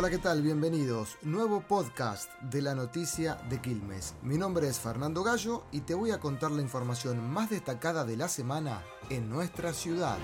Hola, ¿qué tal? Bienvenidos. Nuevo podcast de la noticia de Quilmes. Mi nombre es Fernando Gallo y te voy a contar la información más destacada de la semana en nuestra ciudad.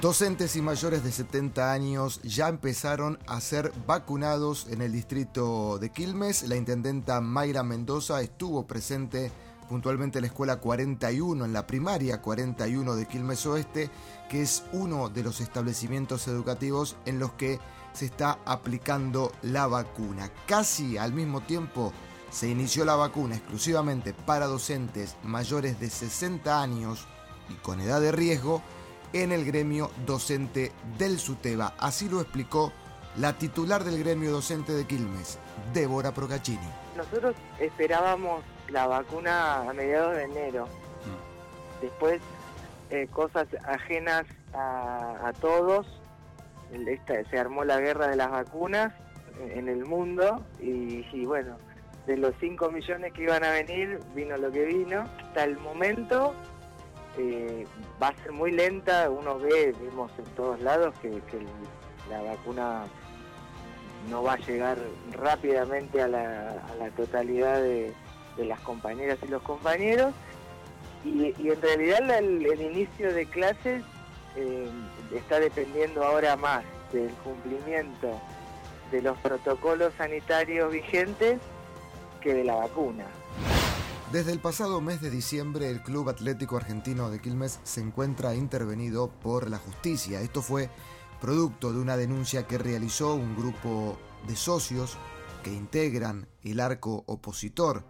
Docentes y mayores de 70 años ya empezaron a ser vacunados en el distrito de Quilmes. La intendenta Mayra Mendoza estuvo presente puntualmente en la escuela 41, en la primaria 41 de Quilmes Oeste, que es uno de los establecimientos educativos en los que se está aplicando la vacuna. Casi al mismo tiempo se inició la vacuna exclusivamente para docentes mayores de 60 años y con edad de riesgo en el gremio docente del SUTEBA. Así lo explicó la titular del gremio docente de Quilmes, Débora Procaccini. Nosotros esperábamos la vacuna a mediados de enero. Mm. Después, eh, cosas ajenas a, todos, se armó la guerra de las vacunas en el mundo y, bueno, de los 5 millones que iban a venir, vino lo que vino. Hasta el momento eh, va a ser muy lenta, uno ve, vemos en todos lados que, la vacuna no va a llegar rápidamente a la totalidad de, de las compañeras y los compañeros. Y, en realidad el, inicio de clases eh, está dependiendo ahora más del cumplimiento de los protocolos sanitarios vigentes que de la vacuna. Desde el pasado mes de diciembre, el Club Atlético Argentino de Quilmes se encuentra intervenido por la justicia. Esto fue producto de una denuncia que realizó un grupo de socios que integran el arco opositor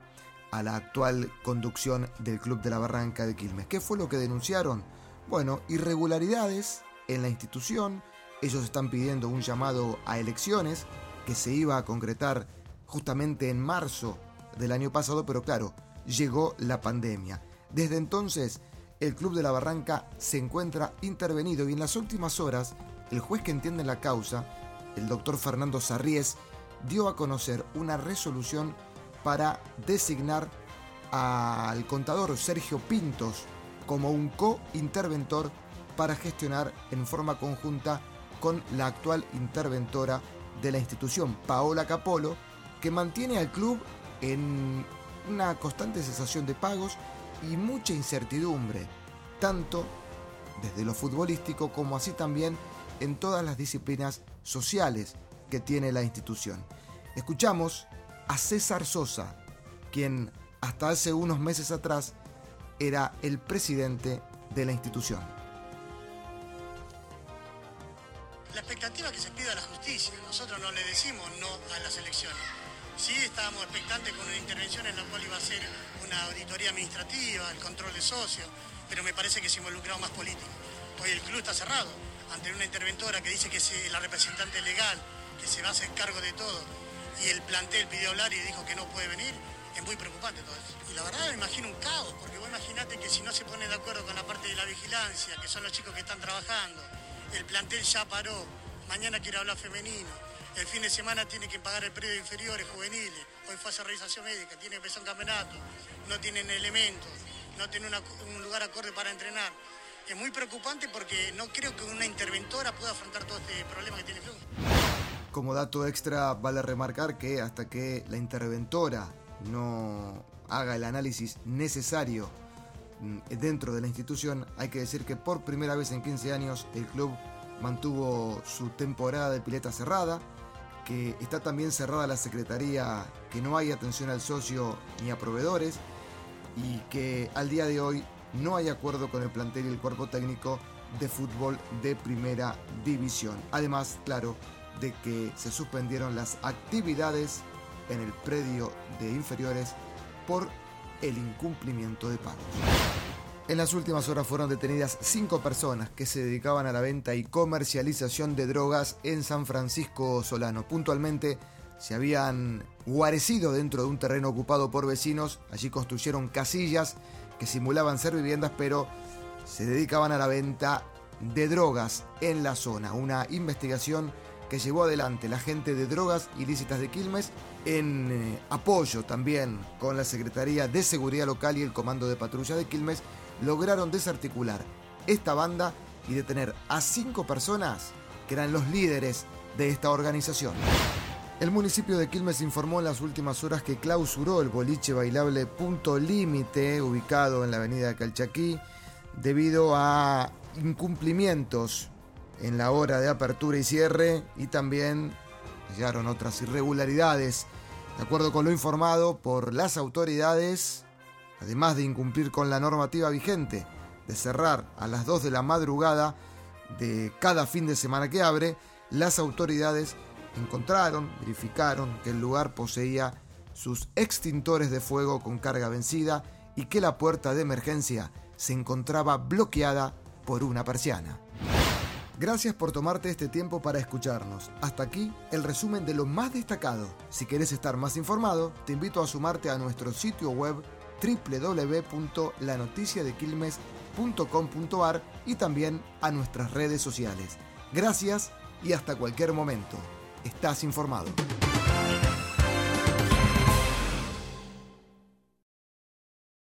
a la actual conducción del Club de la Barranca de Quilmes. ¿Qué fue lo que denunciaron? Bueno, irregularidades en la institución. Ellos están pidiendo un llamado a elecciones que se iba a concretar justamente en marzo del año pasado, pero claro, llegó la pandemia. Desde entonces, el Club de la Barranca se encuentra intervenido y en las últimas horas, el juez que entiende la causa, el doctor Fernando Sarries, dio a conocer una resolución para designar al contador Sergio Pintos como un co-interventor para gestionar en forma conjunta con la actual interventora de la institución, Paola Capolo, que mantiene al club en una constante cesación de pagos y mucha incertidumbre, tanto desde lo futbolístico como así también en todas las disciplinas sociales que tiene la institución. Escuchamos a César Sosa, quien hasta hace unos meses atrás era el presidente de la institución. La expectativa que se pida la justicia, nosotros no le decimos no a las elecciones. Sí estábamos expectantes con una intervención en la cual iba a ser una auditoría administrativa, el control de socios, pero me parece que se involucrado más político. Hoy el club está cerrado ante una interventora que dice que es la representante legal, que se va a hacer cargo de todo y el plantel pidió hablar y dijo que no puede venir, es muy preocupante todo eso. Y la verdad me imagino un caos, porque vos imaginate que si no se pone de acuerdo con la parte de la vigilancia, que son los chicos que están trabajando, el plantel ya paró, mañana quiere hablar femenino, el fin de semana tiene que pagar el predio de inferiores, juveniles, hoy fue a hacer revisación médica, tiene que empezar un campeonato, no tienen elementos, no tienen un lugar acorde para entrenar. Es muy preocupante porque no creo que una interventora pueda afrontar todo este problema que tiene el. Como dato extra, vale remarcar que hasta que la interventora no haga el análisis necesario mm, dentro de la institución, hay que decir que por primera vez en 15 años el club mantuvo su temporada de pileta cerrada, que está también cerrada la secretaría, que no hay atención al socio ni a proveedores y que al día de hoy no hay acuerdo con el plantel y el cuerpo técnico de fútbol de primera división. Además, claro, de que se suspendieron las actividades en el predio de inferiores por el incumplimiento de pagos. En las últimas horas fueron detenidas cinco personas que se dedicaban a la venta y comercialización de drogas en San Francisco Solano. Puntualmente se habían guarecido dentro de un terreno ocupado por vecinos. Allí construyeron casillas que simulaban ser viviendas, pero se dedicaban a la venta de drogas en la zona. Una investigación que llevó adelante la gente de drogas ilícitas de Quilmes en eh, apoyo también con la Secretaría de Seguridad Local y el Comando de Patrulla de Quilmes, lograron desarticular esta banda y detener a cinco personas que eran los líderes de esta organización. El municipio de Quilmes informó en las últimas horas que clausuró el boliche bailable Punto Límite, ubicado en la avenida Calchaquí, debido a incumplimientos en la hora de apertura y cierre y también llegaron otras irregularidades. De acuerdo con lo informado por las autoridades, además de incumplir con la normativa vigente de cerrar a las 2 de la madrugada de cada fin de semana que abre, las autoridades encontraron, verificaron que el lugar poseía sus extintores de fuego con carga vencida y que la puerta de emergencia se encontraba bloqueada por una persiana. Gracias por tomarte este tiempo para escucharnos. Hasta aquí el resumen de lo más destacado. Si querés estar más informado, te invito a sumarte a nuestro sitio web www.lanoticiadequilmes.com.ar y también a nuestras redes sociales. Gracias y hasta cualquier momento. Estás informado.